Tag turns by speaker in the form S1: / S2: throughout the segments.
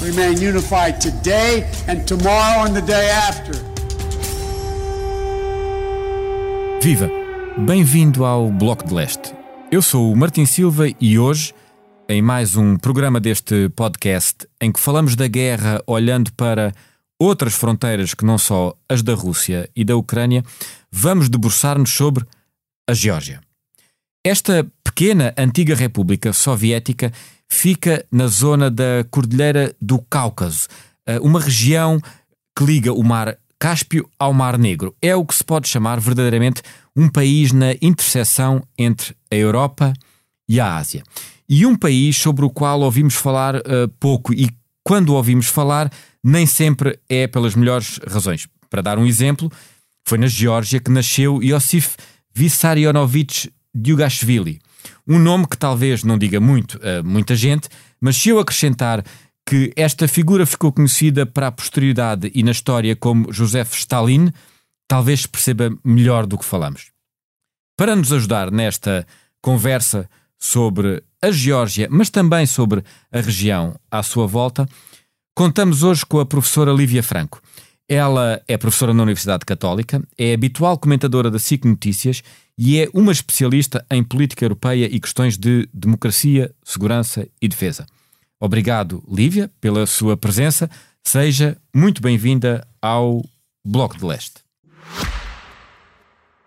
S1: remain unified today and tomorrow and the day after.
S2: Viva! Bem-vindo ao Bloco de Leste. Eu sou o Martin Silva e hoje, em mais um programa deste podcast em que falamos da guerra olhando para outras fronteiras que não só as da Rússia e da Ucrânia, vamos debruçar-nos sobre a Geórgia. Esta pequena antiga república soviética fica na zona da Cordilheira do Cáucaso, eh, uma região que liga o Mar Cáspio ao Mar Negro. É o que se pode chamar verdadeiramente um país na interseção entre a Europa e a Ásia. E um país sobre o qual ouvimos falar uh, pouco e quando ouvimos falar, nem sempre é pelas melhores razões. Para dar um exemplo, foi na Geórgia que nasceu Iosif Vissarionovich Dugashvili. Um nome que talvez não diga muito a muita gente, mas se eu acrescentar que esta figura ficou conhecida para a posteridade e na história como Joseph Stalin, talvez perceba melhor do que falamos. Para nos ajudar nesta conversa sobre a Geórgia, mas também sobre a região à sua volta, contamos hoje com a professora Lívia Franco. Ela é professora na Universidade Católica, é habitual comentadora da SIC Notícias e é uma especialista em política europeia e questões de democracia, segurança e defesa. Obrigado, Lívia, pela sua presença. Seja muito bem-vinda ao Bloco de Leste.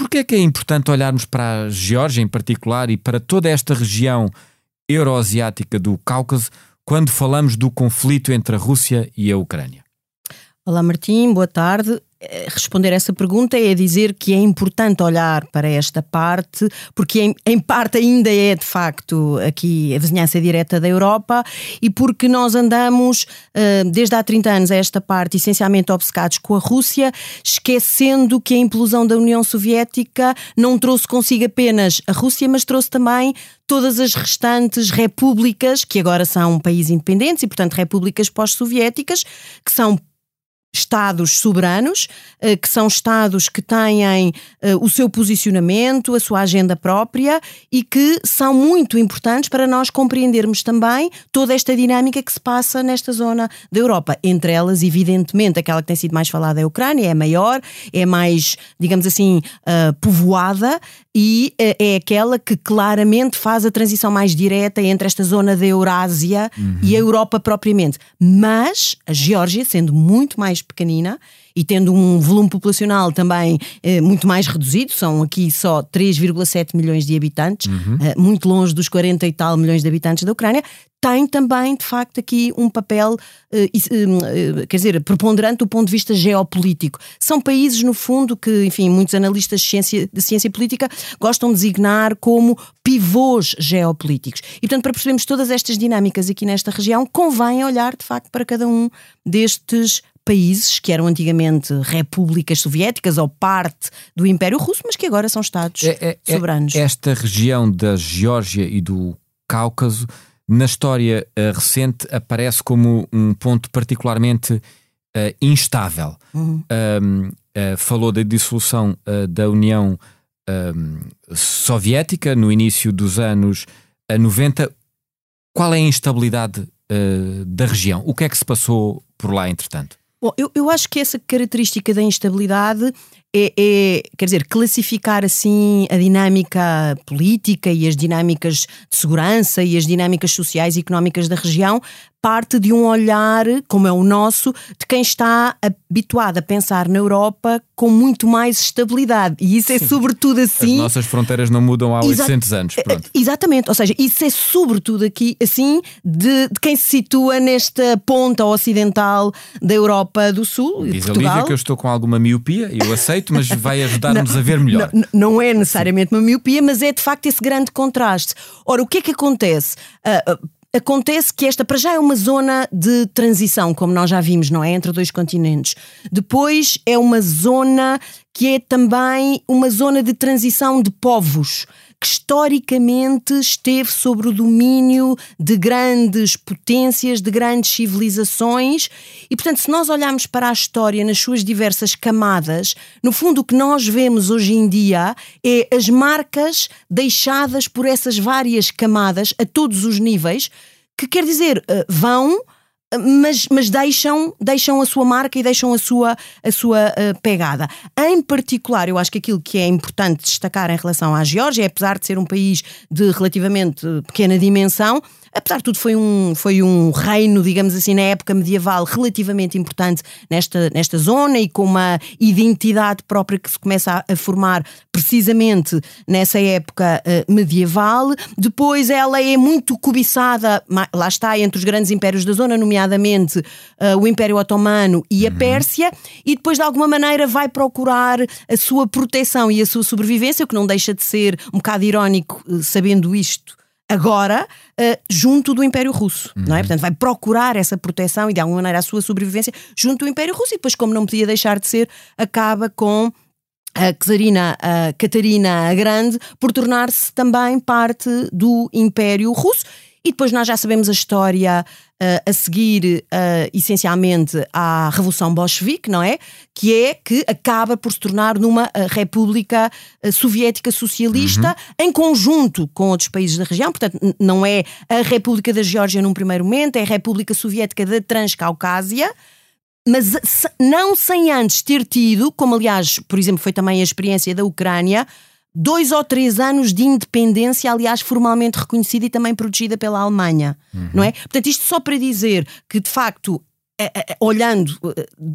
S2: Porquê é que é importante olharmos para a Geórgia em particular e para toda esta região euroasiática do Cáucaso quando falamos do conflito entre a Rússia e a Ucrânia?
S3: Olá Martim, boa tarde. Responder essa pergunta é dizer que é importante olhar para esta parte, porque em, em, parte ainda é de facto aqui a vizinhança direta da Europa e porque nós andamos uh, desde há 30 anos a esta parte essencialmente obcecados com a Rússia, esquecendo que a implosão da União Soviética não trouxe consigo apenas a Rússia, mas trouxe também todas as restantes repúblicas, que agora são países independentes e, portanto, repúblicas pós-soviéticas, que são Estados soberanos, eh, que são Estados que têm eh, o seu posicionamento, a sua agenda própria e que são muito importantes para nós compreendermos também toda esta dinâmica que se passa nesta zona da Europa. Entre elas, evidentemente, aquela que tem sido mais falada é a Ucrânia, é maior, é mais, digamos assim, uh, povoada e é aquela que claramente faz a transição mais direta entre esta zona da Eurásia uhum. e a Europa propriamente. Mas a Geórgia, sendo muito mais mais pequenina e tendo um volume populacional também eh, muito mais reduzido, são aqui só 3,7 milhões de habitantes, uhum. eh, muito longe dos 40 e tal milhões de habitantes da Ucrânia, tem também, de facto, aqui um papel, eh, eh, quer dizer, preponderante do ponto de vista geopolítico. São países, no fundo, que, enfim, muitos analistas de ciência, de ciência política gostam de designar como pivôs geopolíticos. E, portanto, para percebermos todas estas dinâmicas aqui nesta região, convém olhar, de facto, para cada um destes países que eram antigamente repúblicas soviéticas ou parte do Império Russo, mas que agora são Estados é, é, é soberanos.
S2: Esta região da Geórgia e do Cáucaso, na história uh, recente, aparece como um ponto particularmente uh, instável. Uhum. Um, uh, falou da dissolução da União um, Soviética no início dos anos 90. Qual é a instabilidade da região? O que é que se passou por lá, entretanto?
S3: Bom, eu, eu acho que essa característica da instabilidade é, é, quer dizer, classificar assim a dinâmica política e as dinâmicas de segurança e as dinâmicas sociais e económicas da região parte de um olhar, como é o nosso, de quem está habituado a pensar na Europa com muito mais estabilidade. E isso é Sim. sobretudo assim.
S2: As nossas fronteiras não mudam há Exa 800 anos. Pronto.
S3: Exatamente, ou seja, isso é sobretudo aqui assim de, de quem se situa nesta ponta ocidental da Europa do Sul.
S2: Diz
S3: Portugal.
S2: a Lívia que eu estou com alguma miopia, eu aceito, mas vai ajudar-nos a ver melhor.
S3: Não, não é necessariamente uma miopia, mas é de facto esse grande contraste. Ora, o que é que acontece? Uh, Acontece que esta, para já, é uma zona de transição, como nós já vimos, não é? Entre dois continentes. Depois é uma zona que é também uma zona de transição de povos que historicamente esteve sobre o domínio de grandes potências, de grandes civilizações. E, portanto, se nós olharmos para a história nas suas diversas camadas, no fundo o que nós vemos hoje em dia é as marcas deixadas por essas várias camadas a todos os níveis, que quer dizer, eh, vão mas, mas deixam, deixam a sua marca e deixam a sua, a sua uh, pegada. Em particular, eu acho que aquilo que é importante destacar em relação à Geórgia, apesar de ser um país de relativamente pequena dimensão, apesar de tudo, foi um, foi um reino, digamos assim, na época medieval, relativamente importante nesta, nesta zona e com uma identidade própria que se começa a, a formar precisamente nessa época uh, medieval. Depois, ela é muito cobiçada, lá está, entre os grandes impérios da zona, nomeadamente uh, o Império Otomano e a uhum. Pérsia, e depois, de alguma maneira, vai procurar a sua proteção e a sua sobrevivência, o que não deixa de ser um bocado irónico, uh, sabendo isto agora uh, junto do Império Russo, uhum. não é? Portanto, vai procurar essa proteção e de alguma maneira a sua sobrevivência junto do Império Russo e depois, como não podia deixar de ser, acaba com a Czarina a Catarina a Grande por tornar-se também parte do Império Russo e depois nós já sabemos a história uh, a seguir, uh, essencialmente, à Revolução Bolchevique, não é? Que é que acaba por se tornar numa uh, República Soviética Socialista uhum. em conjunto com outros países da região. Portanto, não é a República da Geórgia num primeiro momento, é a República Soviética da Transcaucásia mas não sem antes ter tido, como aliás, por exemplo, foi também a experiência da Ucrânia, dois ou três anos de independência, aliás, formalmente reconhecida e também protegida pela Alemanha, uhum. não é? Portanto, isto só para dizer que, de facto, olhando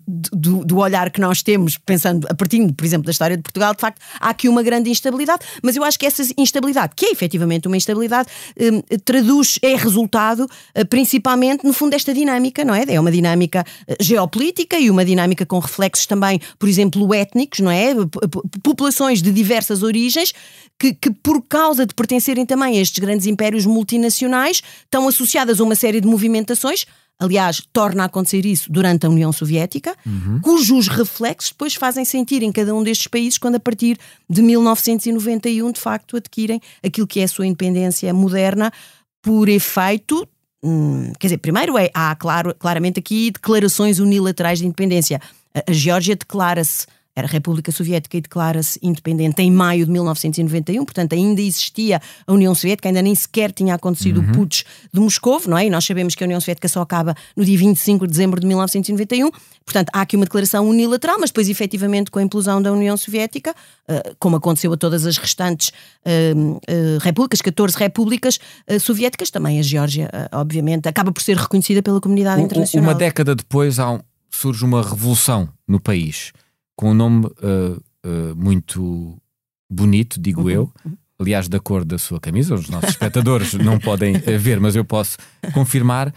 S3: do, do, olhar que nós temos, pensando a partir, por exemplo, da história de Portugal, de facto, há aqui uma grande instabilidade, mas eu acho que essa instabilidade, que é efetivamente uma instabilidade, hum, traduz, é resultado uh, principalmente, no fundo, desta dinâmica, não é? É uma dinâmica uh, geopolítica e uma dinâmica com reflexos também, por exemplo, étnicos, não é? Populações de diversas origens que, que, por causa de pertencerem também a estes grandes impérios multinacionais, estão associadas a uma série de movimentações aliás, torna a acontecer isso durante a União Soviética, uhum. cujos reflexos depois fazem sentir em cada um destes países quando, a partir de 1991, de facto, adquirem aquilo que é a sua independência moderna por efeito. Hum, quer dizer, primeiro é, há claro, claramente aqui declarações unilaterais de independência. A, a Geórgia declara-se era a República Soviética e declara-se independente em maio de 1991, portanto ainda existia a União Soviética, ainda nem sequer tinha acontecido uhum. o putsch de Moscou, não é? E nós sabemos que a União Soviética só acaba no dia 25 de dezembro de 1991, portanto há aqui uma declaração unilateral, mas depois efetivamente com a implosão da União Soviética, uh, como aconteceu a todas as restantes uh, uh, repúblicas, 14 repúblicas soviéticas, também a Geórgia, obviamente, acaba por ser reconhecida pela comunidade internacional.
S2: Uma década depois um, surge uma revolução no país com um nome uh, uh, muito bonito, digo uhum. eu. Aliás, da cor da sua camisa, os nossos espectadores não podem eh, ver, mas eu posso confirmar.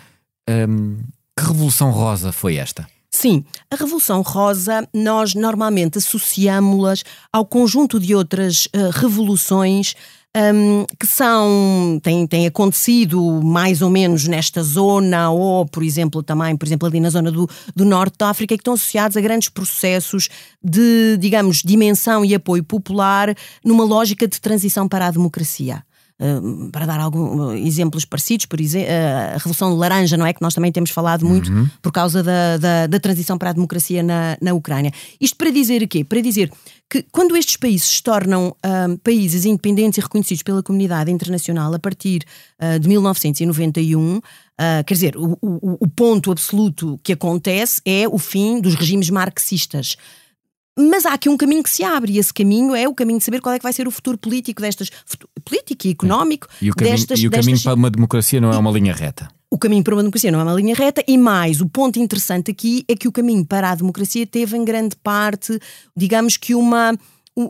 S2: Um, ehm, que Revolução Rosa foi esta?
S3: Sim, a Revolução Rosa nós normalmente associamos-las ao conjunto de outras uh, revoluções um, que são têm, têm acontecido mais ou menos nesta zona, ou, por exemplo, também, por exemplo, ali na zona do, do norte da África, que estão associados a grandes processos de, digamos, dimensão e apoio popular numa lógica de transição para a democracia. Uh, para dar alguns exemplos parecidos, por exemplo, uh, a Revolução Laranja, não é? Que nós também temos falado muito uhum. por causa da, da, da, transição para a democracia na, na Ucrânia. Isto para dizer o quê? Para dizer que quando estes países se tornam uh, países independentes e reconhecidos pela comunidade internacional a partir uh, de 1991, uh, quer dizer, o, o, o, ponto absoluto que acontece é o fim dos regimes marxistas. Mas há aqui um caminho que se abre e esse caminho é o caminho de saber qual é que vai ser o futuro político destas político e económico
S2: e o caminho,
S3: destas,
S2: e o
S3: destas...
S2: caminho para uma democracia não é uma linha reta.
S3: O caminho para uma democracia não é uma linha reta e mais, o ponto interessante aqui é que o caminho para a democracia teve em grande parte, digamos que uma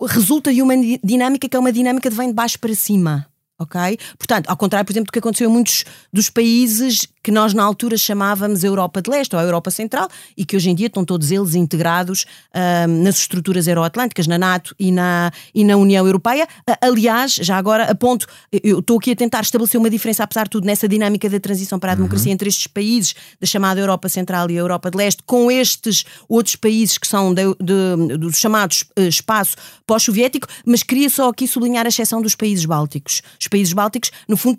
S3: resulta de uma dinâmica que é uma dinâmica de vem de baixo para cima ok? Portanto, ao contrário, por exemplo, do que aconteceu em muitos dos países que nós na altura chamávamos Europa de Leste ou Europa Central e que hoje em dia estão todos eles integrados nas estruturas euroatlânticas, na NATO e na, e na União Europeia. Aliás, já agora aponto, eu estou aqui a tentar estabelecer uma diferença, apesar de tudo, nessa dinâmica da transição para a democracia uhum. entre estes países da chamada Europa Central e Europa de Leste, com estes outros países que são de, de, dos chamados uh, espaço pós-soviético, mas queria só aqui sublinhar a exceção dos países bálticos os países bálticos, no fundo,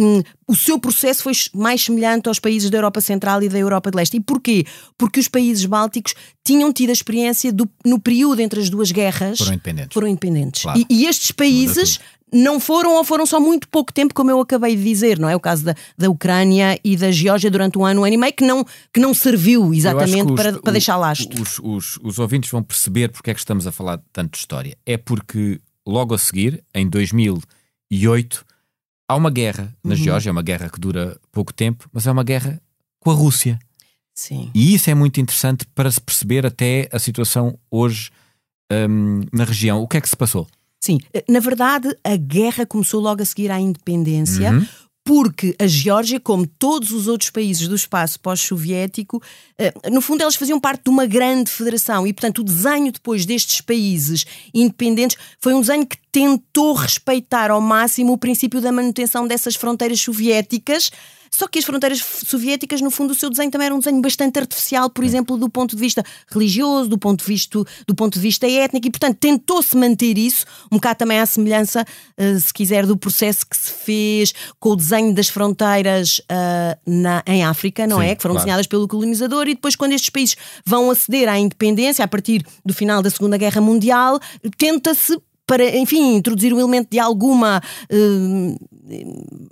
S3: hum, o seu processo foi mais semelhante aos países da Europa Central e da Europa de Leste. E porquê? Porque os países bálticos tinham tido a experiência do, no período entre as duas guerras.
S2: Foram independentes.
S3: Foram independentes. Claro. E, e, estes países não foram ou foram só muito pouco tempo, como eu acabei de dizer, não é? O caso da, da Ucrânia e da Geórgia durante um ano, um ano e meio, que não, que não serviu exatamente os, para, para deixar lastro.
S2: Os, os, os ouvintes vão perceber porque é que estamos a falar tanto de história. É porque logo a seguir, em 2000 2008, há uma guerra na uhum. Geórgia, é uma guerra que dura pouco tempo, mas é uma guerra com a Rússia.
S3: Sim.
S2: E isso é muito interessante para se perceber até a situação hoje um, na região. O que é que se passou?
S3: Sim, na verdade, a guerra começou logo a seguir à independência. Uhum porque a Geórgia, como todos os outros países do espaço pós-soviético, eh, no fundo eles faziam parte de uma grande federação. E, portanto, o desenho depois destes países independentes foi um desenho que tentou respeitar ao máximo o princípio da manutenção dessas fronteiras soviéticas só que as fronteiras soviéticas, no fundo, o seu desenho também era um desenho bastante artificial, por exemplo, do ponto de vista religioso, do ponto de vista, do ponto de vista étnico, e portanto tentou-se manter isso, um bocado também à semelhança, uh, se quiser, do processo que se fez com o desenho das fronteiras uh, na, em África, não Sim, é? Que foram claro. desenhadas pelo colonizador, e depois, quando estes países vão aceder à independência, a partir do final da Segunda Guerra Mundial, tenta-se para, enfim, introduzir um elemento de alguma. Uh,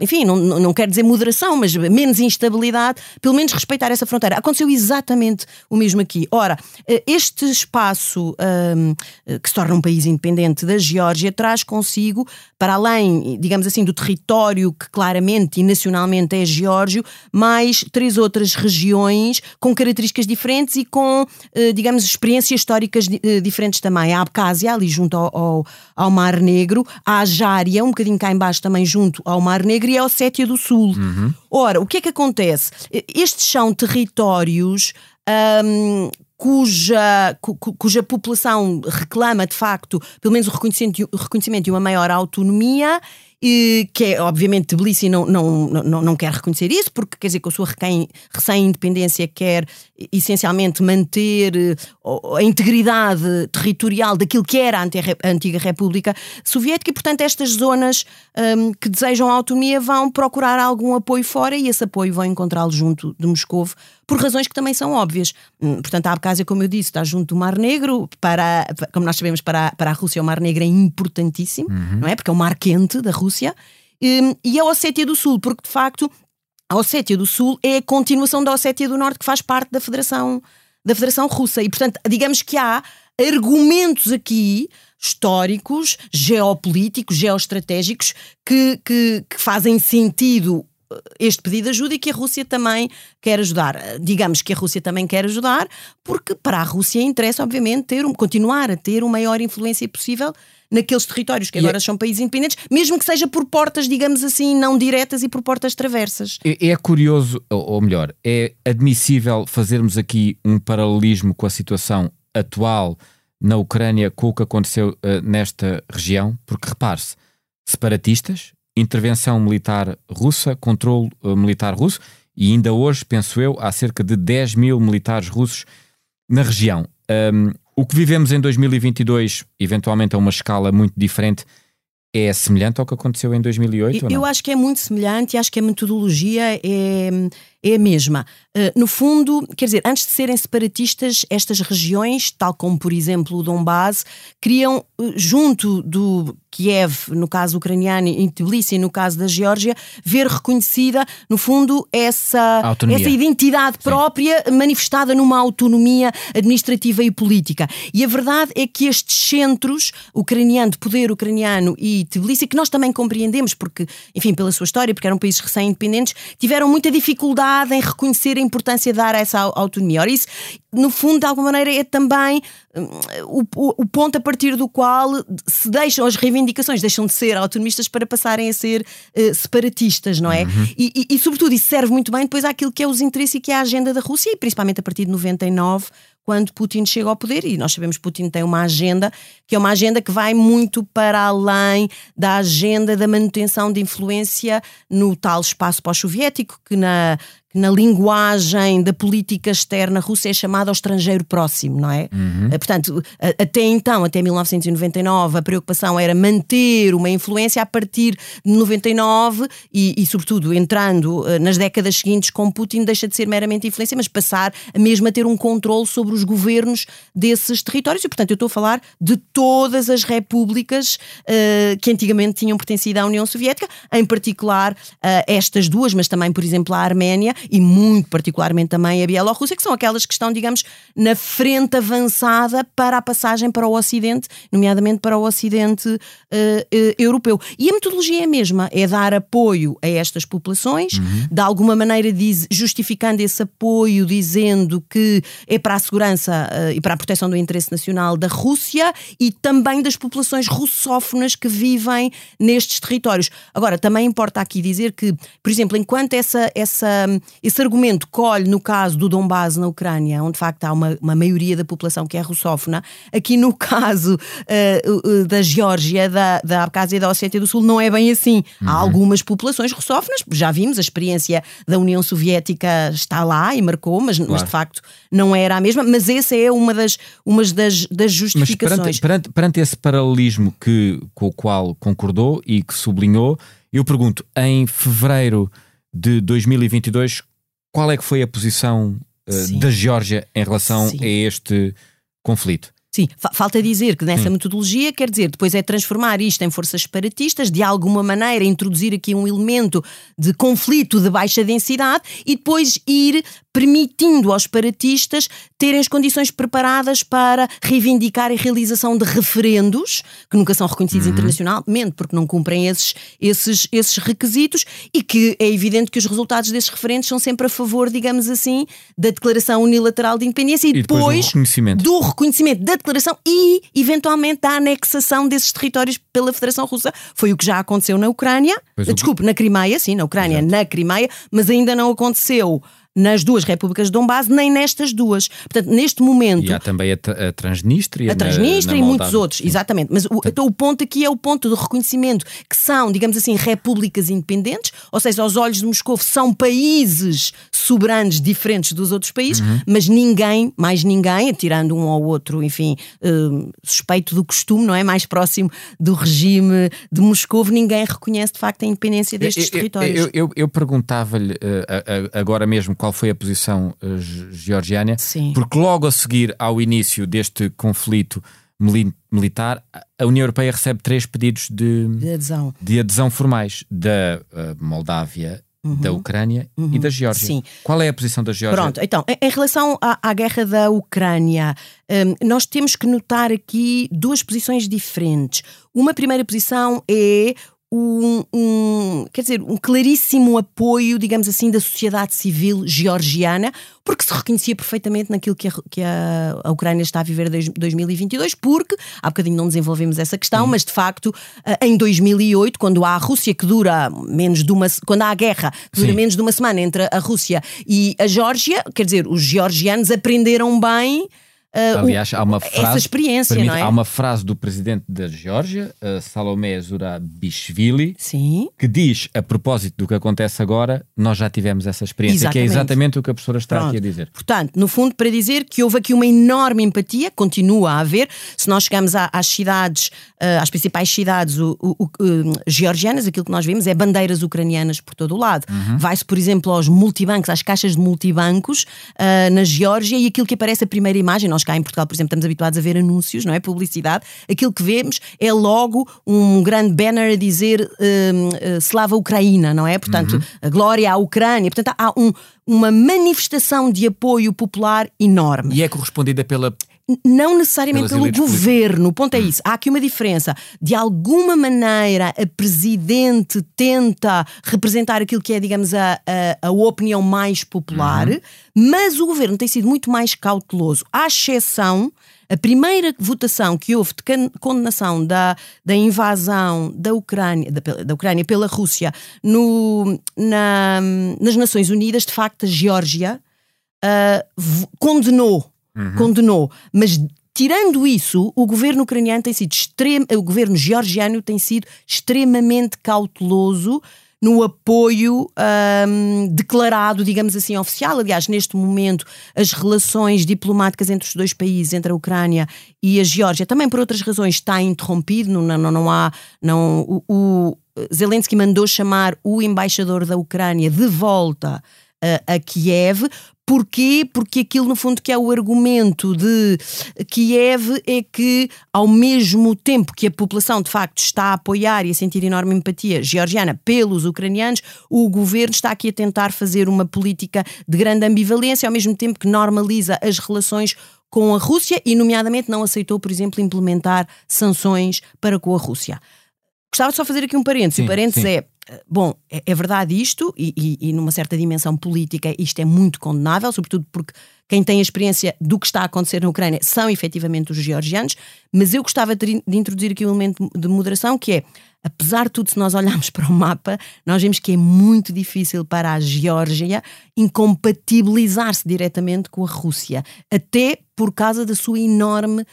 S3: enfim, não, não quero dizer moderação, mas menos instabilidade, pelo menos respeitar essa fronteira. Aconteceu exatamente o mesmo aqui. Ora, eh, este espaço um, que se torna um país independente da Geórgia traz consigo, para além, digamos assim, do território que claramente e nacionalmente é geórgio, mais três outras regiões com características diferentes e com, digamos, experiências históricas diferentes também. A Abcásia, ali junto ao, ao ao Mar Negro, a Jária, um bocadinho cá embaixo também junto ao Mar Negro, e a Ossétia do Sul. Uhum. Ora, o que é que acontece? Estes são territórios. Um, cuja, cu, cuja população reclama de facto, pelo menos o reconhecimento, o reconhecimento de uma maior autonomia que é obviamente Tbilisi não, não, não, não quer reconhecer isso, porque quer dizer que a sua recém-independência quer essencialmente manter eh, a integridade territorial daquilo que era a antiga República Soviética e, portanto, estas zonas um, que desejam autonomia vão procurar algum apoio fora e esse apoio vão encontrá-lo junto de Moscou por razões que também são óbvias. Hum, portanto, a Abkhazia, como eu disse, está junto do Mar Negro, para, como nós sabemos, para, para a Rússia o Mar Negro é importantíssimo, uhum. não é? Porque é o mar quente da Rússia. Hum, e a Ossétia do Sul, porque de facto a Ossétia do Sul é a continuação da Ossétia do Norte, que faz parte da Federação, da Federação Russa. E, portanto, digamos que há argumentos aqui históricos, geopolíticos, geoestratégicos que, que, que fazem sentido este pedido de ajuda e que a Rússia também quer ajudar. Digamos que a Rússia também quer ajudar, porque para a Rússia interessa, obviamente, ter um, continuar a ter uma maior influência possível naqueles territórios que agora é... são países independentes, mesmo que seja por portas, digamos assim, não diretas e por portas travessas.
S2: É, é curioso, ou melhor, é admissível fazermos aqui um paralelismo com a situação atual na Ucrânia com o que aconteceu uh, nesta região, porque repare-se, separatistas, intervenção militar russa, controle uh, militar russo, e ainda hoje, penso eu, há cerca de 10 mil militares russos na região. Um, o que vivemos em 2022, eventualmente a uma escala muito diferente, é semelhante ao que aconteceu em 2008?
S3: Eu, eu acho que é muito semelhante e acho que a metodologia é, é a mesma. no fundo, quer dizer, antes de serem separatistas, estas regiões, tal como por exemplo o Donbass, criam junto do Kiev, no caso ucraniano, e Tbilisi, no caso da Geórgia, ver reconhecida, no fundo, essa, essa identidade própria Sim. manifestada numa autonomia administrativa e política. E a verdade é que estes centros, ucraniano, de poder ucraniano e Tbilisi, que nós também compreendemos, porque, enfim, pela sua história, porque eram países recém-independentes, tiveram muita dificuldade em reconhecer a importância de dar essa autonomia. Ora, isso, no fundo, de alguma maneira, é também hum, o, o, o ponto a partir do qual se deixam as reivindicações reivindicações deixam de ser autonomistas para passarem a ser uh, separatistas, não é? Uhum. E, e, e, sobretudo, isso serve muito bem depois àquilo que é os interesses e que é a agenda da Rússia, e principalmente a partir de 99, quando Putin chega ao poder, e nós sabemos que Putin tem uma agenda que é uma agenda que vai muito para além da agenda da manutenção de influência no tal espaço pós-soviético, que na na linguagem da política externa russa é chamado ao estrangeiro próximo, não é? Uhum. Eh, portanto, até então, até 1999, a preocupação era manter uma influência a partir de 99 e, e sobretudo, entrando eh, nas décadas seguintes com Putin, deixa de ser meramente influência, mas passar a mesmo a ter um controle sobre os governos desses territórios. E, portanto, eu estou a falar de todas as repúblicas uh, que antigamente tinham pertencido à União Soviética, em particular uh, estas duas, mas também, por exemplo, a Arménia e muito particularmente também a Bielorrússia, que são aquelas que estão, digamos, na frente avançada para a passagem para o Ocidente, nomeadamente para o Ocidente uh, uh, europeu. E a metodologia é a mesma, é dar apoio a estas populações, uhum. de alguma maneira diz, justificando esse apoio, dizendo que é para a segurança uh, e para a proteção do interesse nacional da Rússia e também das populações russófonas que vivem nestes territórios. Agora, também importa aqui dizer que, por exemplo, enquanto essa, essa esse argumento colhe no caso do Donbass na Ucrânia, onde de facto há uma, uma maioria da população que é russófona, aqui no caso uh, da Geórgia, da, da Abkhazia e da Ossétia do Sul, não é bem assim. Uhum. Há algumas populações russófonas, já vimos, a experiência da União Soviética está lá e marcou, mas, claro. mas de facto não era a mesma. Mas essa é uma das, uma das, das justificações.
S2: Mas perante, perante, perante esse paralelismo que, com o qual concordou e que sublinhou, eu pergunto, em fevereiro de 2022, qual é que foi a posição uh, da Geórgia em relação Sim. a este conflito?
S3: Sim, falta dizer que nessa metodologia, quer dizer, depois é transformar isto em forças separatistas, de alguma maneira introduzir aqui um elemento de conflito de baixa densidade e depois ir permitindo aos separatistas terem as condições preparadas para reivindicar a realização de referendos, que nunca são reconhecidos uhum. internacionalmente, porque não cumprem esses, esses, esses requisitos, e que é evidente que os resultados desses referendos são sempre a favor, digamos assim, da declaração unilateral de independência e,
S2: e depois, depois
S3: do, reconhecimento. do reconhecimento da declaração e, eventualmente, da anexação desses territórios pela Federação Russa. Foi o que já aconteceu na Ucrânia, desculpe, na Crimeia, sim, na Ucrânia, Exato. na Crimeia, mas ainda não aconteceu nas duas repúblicas de Donbass, nem nestas duas. Portanto, neste momento.
S2: E há também a, a Transnistria.
S3: A Transnistria na, na e muitos outros, exatamente. Mas o, então, o ponto aqui é o ponto do reconhecimento que são, digamos assim, repúblicas independentes, ou seja, aos olhos de Moscou são países soberanos diferentes dos outros países, uhum. mas ninguém, mais ninguém, tirando um ou outro, enfim, uh, suspeito do costume, não é? Mais próximo do regime de Moscou, ninguém reconhece de facto a independência destes
S2: eu,
S3: territórios.
S2: Eu, eu, eu perguntava-lhe uh, agora mesmo qual foi a posição uh, georgiana,
S3: Sim.
S2: porque logo a seguir ao início deste conflito militar, a União Europeia recebe três pedidos de,
S3: de adesão.
S2: de adesão formais da uh, Moldávia, Uhum. da Ucrânia uhum. e da Geórgia.
S3: Sim.
S2: Qual é a posição da Geórgia?
S3: Pronto, então, em relação à, à guerra da Ucrânia, um, nós temos que notar aqui duas posições diferentes. Uma primeira posição é um, um, quer dizer, um claríssimo apoio, digamos assim, da sociedade civil georgiana, porque se reconhecia perfeitamente naquilo que a, que a, a Ucrânia está a viver desde 2022, porque há bocadinho não desenvolvemos essa questão, mas de facto, eh, em 2008, quando há a Rússia que dura menos de uma, quando há a guerra que dura Sim. menos de uma semana entre a Rússia e a Geórgia, quer dizer, os georgianos aprenderam bem uh,
S2: Aliás, há uma frase,
S3: essa experiência,
S2: permite,
S3: é?
S2: Há uma frase do presidente da Geórgia, uh, Salomé Zurabishvili,
S3: Sim.
S2: que diz, a propósito do que acontece agora, nós já tivemos essa experiência, que é
S3: Exatamente.
S2: exatamente o que a professora está
S3: Pronto.
S2: aqui a dizer.
S3: Portanto, no fundo, para dizer que houve aqui uma enorme empatia, continua a haver. Se nós chegamos à- às cidades, eh, às principais cidades o- o- georgianas, aquilo que nós vemos é bandeiras ucranianas por todo o lado.
S2: Uhum.
S3: Vai-se, por exemplo, aos multibancos, às caixas de multibancos na Geórgia e aquilo que aparece a primeira imagem, nós cá em Portugal, por exemplo, estamos habituados a ver anúncios, não é? Publicidade. Aquilo que vemos é logo um grande banner a dizer eh, Slava Ucraína, não é? Portanto, a glória à Ucrânia. Portanto, há um- uma manifestação de apoio popular enorme.
S2: E é correspondida pela.
S3: Não necessariamente pelo governo, o ponto é isso. Há aqui uma diferença. De alguma maneira, a presidente tenta representar aquilo que é, digamos, a, a, a opinião mais popular, mas o governo tem sido muito mais cauteloso, à exceção. A primeira votação que houve de condenação da, da invasão da Ucrânia, da, da Ucrânia pela Rússia no, na- nas Nações Unidas, de facto, a Geórgia ah, v- condenou, condenou, mas tirando isso, o governo ucraniano tem sido extremo, o governo georgiano tem sido extremamente cauteloso no apoio ahm, declarado, digamos assim, oficial. Aliás, neste momento, as relações diplomáticas entre os dois países, entre a Ucrânia e a Geórgia, também por outras razões, está interrompido. Não, não, não há. Não, o, o Zelensky mandou chamar o embaixador da Ucrânia de volta a, Kiev. Porquê? Porque aquilo, no fundo, que é o argumento de Kiev é que, ao mesmo tempo que a população, de facto, está a apoiar e a sentir enorme empatia georgiana pelos ucranianos, o governo está aqui a tentar fazer uma política de grande ambivalência, ao mesmo tempo que normaliza as relações com a Rússia e, nomeadamente, não aceitou, por exemplo, implementar sanções para com a Rússia. Gostava de só fazer aqui um parênteses.
S2: Sim,
S3: o parênteses
S2: sim.
S3: é. Bom, é, é verdade isto, e, e- e numa certa dimensão política isto é muito condenável, sobretudo porque quem tem a experiência do que está a acontecer na Ucrânia são efetivamente os georgianos, mas eu gostava de, de introduzir aqui um elemento de moderação que é, apesar de tudo, se nós olharmos para o mapa, nós vemos que é muito difícil para a Geórgia incompatibilizar-se diretamente com a Rússia, até por causa da sua enorme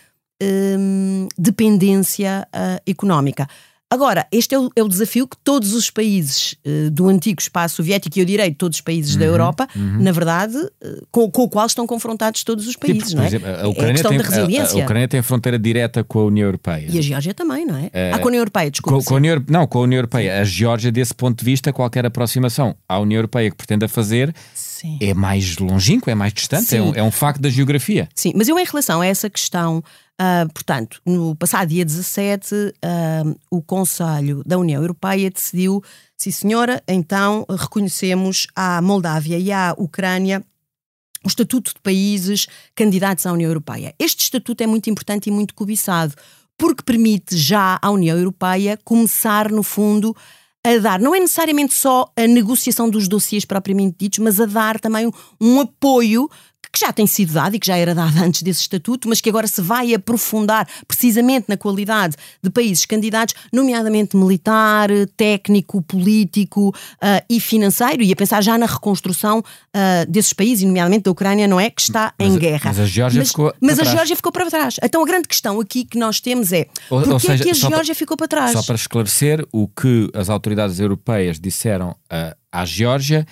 S3: hum, dependência ah, económica. Agora, este é o, é o desafio que todos os países eh, do antigo espaço soviético, e eu direi todos os países da Europa, na verdade, eh, com, com o qual estão confrontados todos os
S2: Sim,
S3: países,
S2: porque,
S3: não
S2: por
S3: é?
S2: exemplo, a
S3: é a
S2: Ucrânia,
S3: questão
S2: tem,
S3: da
S2: a-
S3: resiliência.
S2: a Ucrânia tem fronteira direta com a União Europeia.
S3: E a Geórgia também, não é?
S2: Eh,
S3: ah, com a União Europeia, desculpa.
S2: Com, com a União, não, com a União Europeia. A Geórgia, desse ponto de vista, qualquer aproximação à União Europeia que pretenda fazer
S3: Sim.
S2: é mais longínquo, é mais distante, é um, é um facto da geografia.
S3: Sim, mas eu em relação a essa questão, ah, portanto, no passado dia 17, ah, o Conselho da União Europeia decidiu, sim senhora, então reconhecemos à Moldávia e à Ucrânia o estatuto de países candidatos à União Europeia. Este estatuto é muito importante e muito cobiçado, porque permite já à União Europeia começar, no fundo, a dar, não é necessariamente só a negociação dos dossiês propriamente ditos, mas a dar também um, um apoio que já tem sido dado e que já era dado antes desse estatuto, mas que agora se vai aprofundar precisamente na qualidade de países candidatos, nomeadamente militar, técnico, político ah, e financeiro, e a pensar já na reconstrução ah, desses países, e nomeadamente da Ucrânia, não é? Que está em
S2: Mas a-
S3: guerra.
S2: mas a Geórgia
S3: mas,
S2: ficou
S3: mas a
S2: trás.
S3: Geórgia ficou para trás. Então a grande questão aqui que nós temos é
S2: Ou- ou
S3: porquê
S2: seja,
S3: é que a Geórgia ficou para trás?
S2: Só para esclarecer, o que as autoridades europeias disseram ah, à Geórgia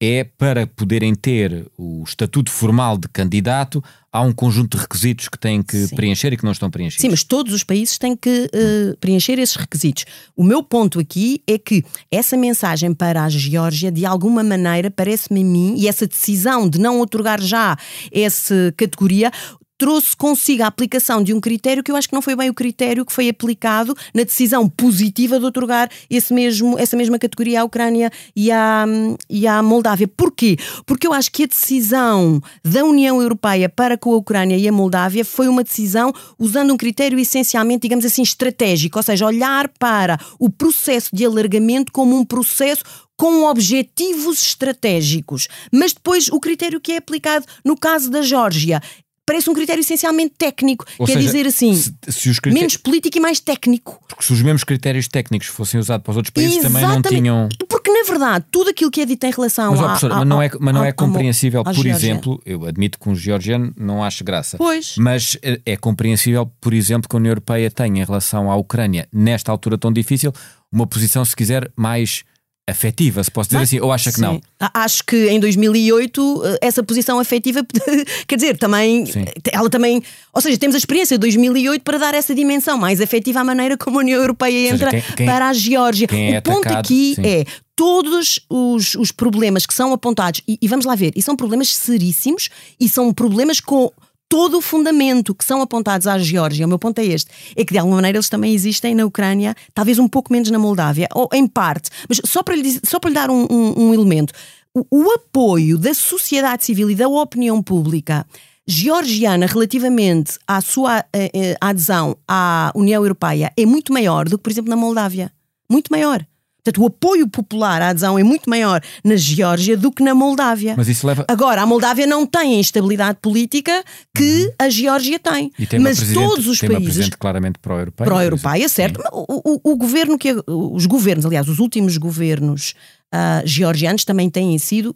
S2: é para poderem ter o estatuto formal de candidato, há um conjunto de requisitos que têm que
S3: Sim.
S2: preencher e que não estão preenchidos.
S3: Sim, mas todos os países têm que eh, preencher esses requisitos. O meu ponto aqui é que essa mensagem para a Geórgia, de alguma maneira, parece-me a mim, e essa decisão de não otorgar já essa categoria. Trouxe consigo a aplicação de um critério que eu acho que não foi bem o critério que foi aplicado na decisão positiva de otorgar esse mesmo, essa mesma categoria à Ucrânia e à, e à Moldávia. Porquê? Porque eu acho que a decisão da União Europeia para com a Ucrânia e a Moldávia foi uma decisão usando um critério essencialmente, digamos assim, estratégico, ou seja, olhar para o processo de alargamento como um processo com objetivos estratégicos. Mas depois o critério que é aplicado no caso da Geórgia parece um critério essencialmente técnico.
S2: Ou
S3: Quer
S2: seja,
S3: dizer assim,
S2: se- se os critérios-
S3: menos político e mais técnico.
S2: Porque se os mesmos critérios técnicos fossem usados para os outros países também não
S3: Exatamente.
S2: tinham.
S3: Porque, na verdade, tudo aquilo que é dito em relação
S2: Mas, ó, professora,
S3: à-
S2: mas não é, mas não é
S3: ao-
S2: compreensível, por exemplo, eu admito que um georgiano não acha graça.
S3: Pois.
S2: Mas é, é compreensível, por exemplo, que a União Europeia tenha em relação à Ucrânia, nesta altura tão difícil, uma posição, se quiser, mais afetiva, se posso dizer assim, ou acha que não?
S3: Sim. A- Acho que em 2008 eh, essa posição afetiva, quer dizer, também,
S2: Sim.
S3: ela também, ou seja, temos a experiência de 2008 para dar essa dimensão mais afetiva à maneira como a União Europeia
S2: Ou seja,
S3: entra
S2: quem- quem-
S3: para a Geórgia.
S2: é
S3: o ponto
S2: atacado,
S3: aqui
S2: sim.
S3: é todos os, os problemas que são apontados, e, e vamos lá ver, e são problemas seríssimos e são problemas com todo o fundamento que são apontados à Geórgia, o meu ponto é este, é que de alguma maneira eles também existem na Ucrânia, talvez um pouco menos na Moldávia, ou em parte, mas só para lhe, só para lhe dar um, um- um elemento, o, o apoio da sociedade civil e da opinião pública georgiana relativamente à sua eh, eh, adesão à União Europeia é muito maior do que, por exemplo, na Moldávia. Muito maior. Portanto, o apoio popular à adesão é muito maior na Geórgia do que na Moldávia.
S2: Mas isso leva.
S3: Agora, a Moldávia não tem a instabilidade política que a Geórgia tem.
S2: Uhum. E tem uma
S3: Mas todos os
S2: tem uma
S3: países
S2: presidente claramente pró-europeia.
S3: pró-europeia, certo? O, o- o governo que os governos, aliás, os últimos governos ah, georgianos também têm sido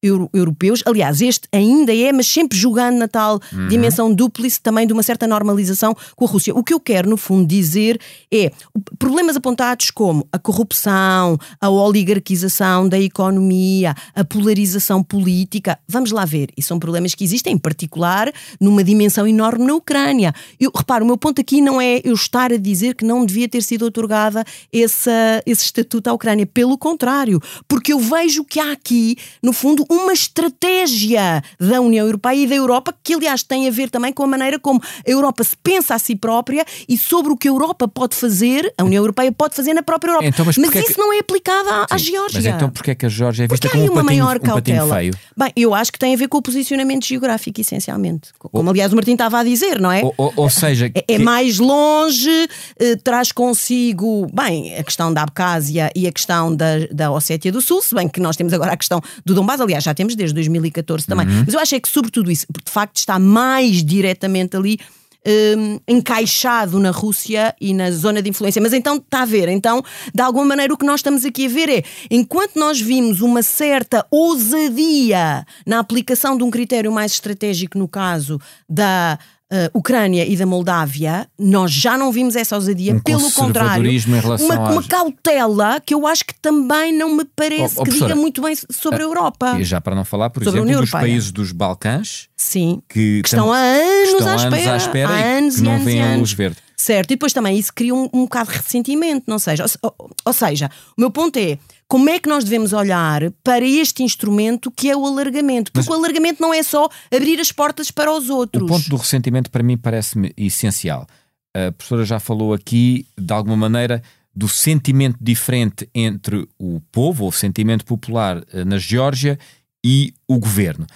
S3: pró europeus, aliás, este ainda é, mas sempre jogando na tal
S2: Uhum.
S3: dimensão dúplice também de uma certa normalização com a Rússia. O que eu quero, no fundo, dizer é problemas apontados como a corrupção, a oligarquização da economia, a polarização política. Vamos lá ver, e são problemas que existem, em particular, numa dimensão enorme na Ucrânia. Eu, reparo, o meu ponto aqui não é eu estar a dizer que não devia ter sido otorgada essa, esse estatuto à Ucrânia. Pelo contrário, porque eu vejo que há aqui, no fundo, uma estratégia da União Europeia e da Europa que, aliás, tem a ver também com a maneira como a Europa se pensa a si própria e sobre o que a Europa pode fazer, a União Europeia pode fazer na própria Europa.
S2: Então, mas
S3: mas
S2: é
S3: isso
S2: que-
S3: não é aplicado à, à
S2: Sim,
S3: Geórgia.
S2: Mas então porquê é que a Geórgia é vista
S3: Porque
S2: como um patinho,
S3: maior
S2: um patinho feio?
S3: Bem, eu acho que tem a ver com o posicionamento geográfico, essencialmente. Como, aliás, o Martim estava a dizer, não é?
S2: Ou, ou- ou seja,
S3: É, é mais longe, eh, traz consigo, bem, a questão da Abcásia e a questão da, da Ossétia do Sul, se bem que nós temos agora a questão do Donbass, aliás, já temos desde 2014 também.
S2: Uhum.
S3: Mas eu acho é que, sobretudo isso, porque de facto está mais diretamente ali. hum, encaixado na Rússia e na zona de influência. Mas então está a ver, então, de alguma maneira, o que nós estamos aqui a ver é enquanto nós vimos uma certa ousadia na aplicação de um critério mais estratégico, no caso da uh, Ucrânia e da Moldávia, nós já não vimos essa ousadia,
S2: Um
S3: pelo contrário, uma, uma
S2: às-
S3: cautela que eu acho que também não me parece
S2: Oh, oh,
S3: que diga muito bem sobre a Europa.
S2: E já para não falar, por
S3: Sobre
S2: exemplo, dos países dos Balcãs
S3: Sim.
S2: que,
S3: Que estão há anos,
S2: estão
S3: à, espera,
S2: à espera
S3: há
S2: e
S3: anos
S2: que
S3: e
S2: não
S3: anos
S2: veem
S3: e
S2: a luz verde.
S3: Certo, e depois também isso cria um, um bocado de ressentimento, não seja? Ou- ou seja, o meu ponto é como é que nós devemos olhar para este instrumento que é o alargamento? Porque o alargamento não é só abrir as portas para os outros.
S2: O ponto do ressentimento para mim parece-me essencial. A professora já falou aqui, de alguma maneira, do sentimento diferente entre o povo, ou o sentimento popular eh, na Geórgia e o governo.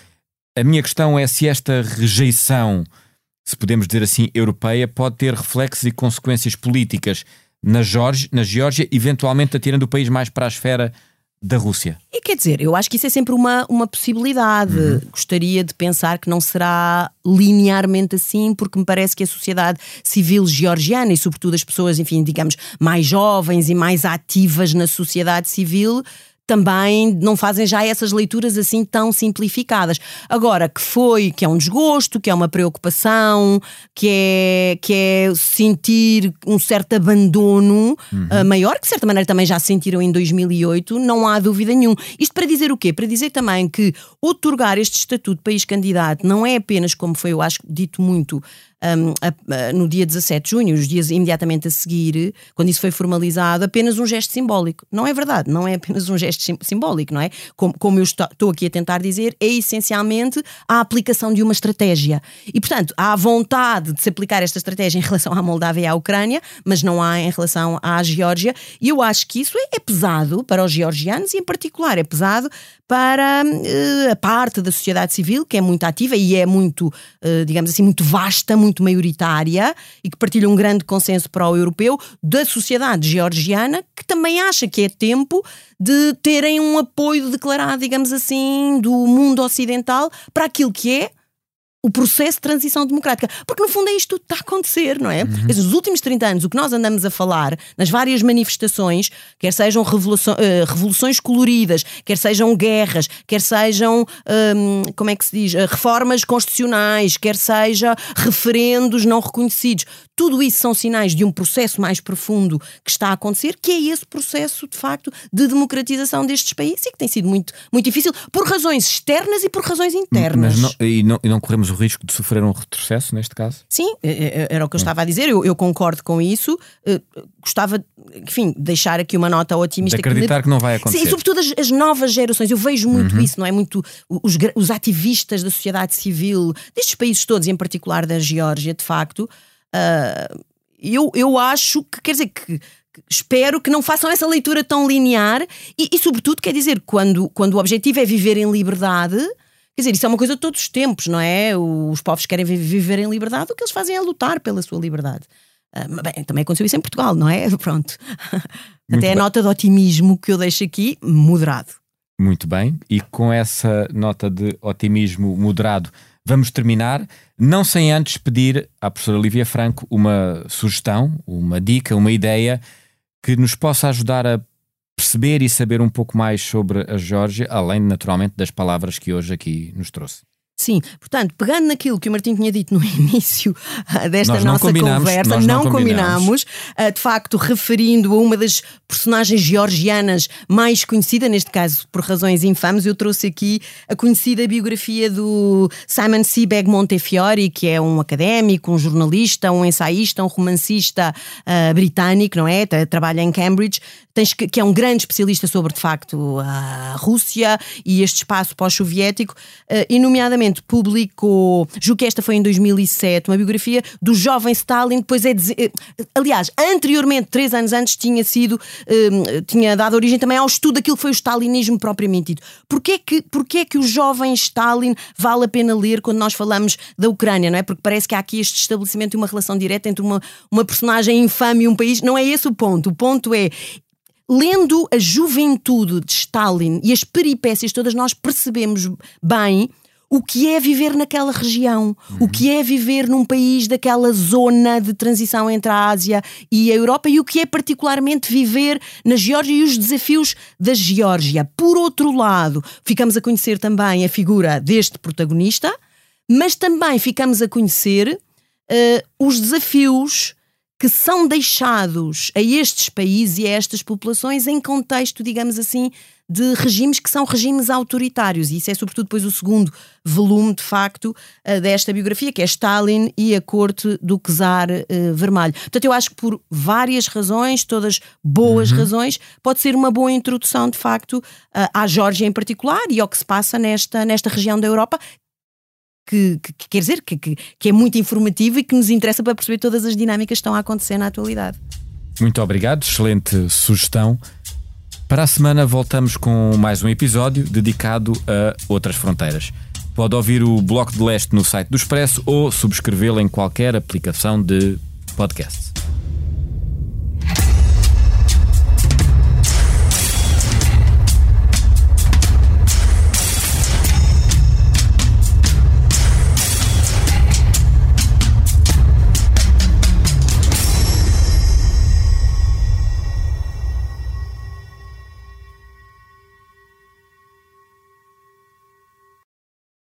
S2: A minha questão é se esta rejeição, se podemos dizer assim, europeia, pode ter reflexos e consequências políticas na, Geórgia, na Geórgia, eventualmente atirando o país mais para a esfera da Rússia.
S3: E quer dizer, eu acho que isso é sempre uma, uma possibilidade.
S2: Uhum.
S3: Gostaria de pensar que não será linearmente assim, porque me parece que a sociedade civil georgiana e, sobretudo, as pessoas, enfim, digamos, mais jovens e mais ativas na sociedade civil. Também não fazem já essas leituras assim tão simplificadas. Agora, que foi, que é um desgosto, que é uma preocupação, que é, que é sentir um certo abandono ah, maior, que de certa maneira também já sentiram em 2008, não há dúvida nenhuma. Isto para dizer o quê? Para dizer também que otorgar este estatuto de país candidato não é apenas, como foi, eu acho, dito muito um, a- a- no dia 17 de junho, os dias imediatamente a seguir, quando isso foi formalizado, apenas um gesto simbólico. Não é verdade, não é apenas um gesto sim- simbólico, não é? Como, como eu estou estou aqui a tentar dizer, é essencialmente a aplicação de uma estratégia. E, portanto, há vontade de se aplicar esta estratégia em relação à Moldávia e à Ucrânia, mas não há em relação à Geórgia. E eu acho que isso é, é pesado para os georgianos e, em particular, é pesado para eh, a parte da sociedade civil, que é muito ativa e é muito, eh, digamos assim, muito vasta, muito maioritária e que partilha um grande consenso pró-europeu da sociedade georgiana, que também acha que é tempo de terem um apoio declarado, digamos assim, do mundo ocidental para aquilo que é o processo de transição democrática. Porque, no fundo, é isto que está a acontecer, não é? Uhum. Nos últimos 30 anos, o que nós andamos a falar nas várias manifestações, quer sejam uh, revoluções coloridas, quer sejam guerras, quer sejam, um, como é que se diz, uh, reformas constitucionais, quer seja referendos não reconhecidos, tudo isso são sinais de um processo mais profundo que está a acontecer, que é esse processo, de facto, de democratização destes países e que tem sido muito, muito difícil por razões externas e por razões internas.
S2: Mas não, e, não, e não corremos o risco de sofrer um retrocesso neste caso?
S3: Sim, é, é, era o que eu estava a dizer, eu, eu concordo com isso. Uh, gostava, enfim, deixar aqui uma nota otimista.
S2: De acreditar que, que não vai acontecer.
S3: Sim, e sobretudo as, as, novas gerações. Eu vejo muito uhum. isso, não é? Muito os, os ativistas da sociedade civil, destes países todos, em particular da Geórgia, de facto. Uh, eu, eu acho que, quer dizer, que, que, espero que não façam essa leitura tão linear e, e, sobretudo, quer dizer, quando, quando o objetivo é viver em liberdade. Quer dizer, isso é uma coisa de todos os tempos, não é? Os povos querem viver em liberdade, o que eles fazem é lutar pela sua liberdade. Uh, bem, também aconteceu isso em Portugal, não é? Pronto. Muito Até bem. a nota de otimismo que eu deixo aqui, moderado.
S2: Muito bem, e com essa nota de otimismo moderado, vamos terminar. Não sem antes pedir à professora Lívia Franco uma sugestão, uma dica, uma ideia que nos possa ajudar a perceber e saber um pouco mais sobre a Geórgia, além naturalmente das palavras que hoje aqui nos trouxe.
S3: Sim, portanto, pegando naquilo que o Martim tinha dito no início ah, desta nossa conversa,
S2: não,
S3: não combinamos, ah, de facto, referindo a uma das personagens georgianas mais conhecida, neste caso por razões infames, eu trouxe aqui a conhecida biografia do Simon Sebag Montefiore, que é um académico, um jornalista, um ensaísta, um romancista uh, britânico, não é? Trabalha em Cambridge, tens que, que é um grande especialista sobre, de facto, a Rússia e este espaço pós-soviético, uh, e nomeadamente publicou, julgo que esta foi em 2007, uma biografia do jovem Stalin, depois é eh, aliás, anteriormente, três anos antes, tinha sido, um, tinha dado origem também ao estudo daquilo que foi o stalinismo propriamente dito. Porquê que, porquê que o jovem Stalin vale a pena ler quando nós falamos da Ucrânia, não é? Porque parece que há aqui este estabelecimento de uma relação direta entre uma, uma personagem infame e um país. Não é esse o ponto. O ponto é lendo a juventude de Stalin e as peripécias todas, nós percebemos bem o que é viver naquela região, uhum. o que é viver num país daquela zona de transição entre a Ásia e a Europa e o que é particularmente viver na Geórgia e os desafios da Geórgia. Por outro lado, ficamos a conhecer também a figura deste protagonista, mas também ficamos a conhecer uh, os desafios que são deixados a estes países e a estas populações em contexto, digamos assim, de regimes que são regimes autoritários. E isso é, sobretudo, depois o segundo volume, de facto, eh, desta biografia, que é Stalin e a corte do Czar uh, Vermelho. Portanto, eu acho que por várias razões, todas boas uhum. razões, pode ser uma boa introdução, de facto, uh, à Geórgia em particular e ao que se passa nesta, nesta região da Europa, que, que, que quer dizer que, que, que é muito informativo e que nos interessa para perceber todas as dinâmicas que estão a acontecer na atualidade.
S2: Muito obrigado, excelente sugestão. Para a semana voltamos com mais um episódio dedicado a outras fronteiras. Pode ouvir o Bloco de Leste no site do Expresso ou subscrevê-lo em qualquer aplicação de podcast.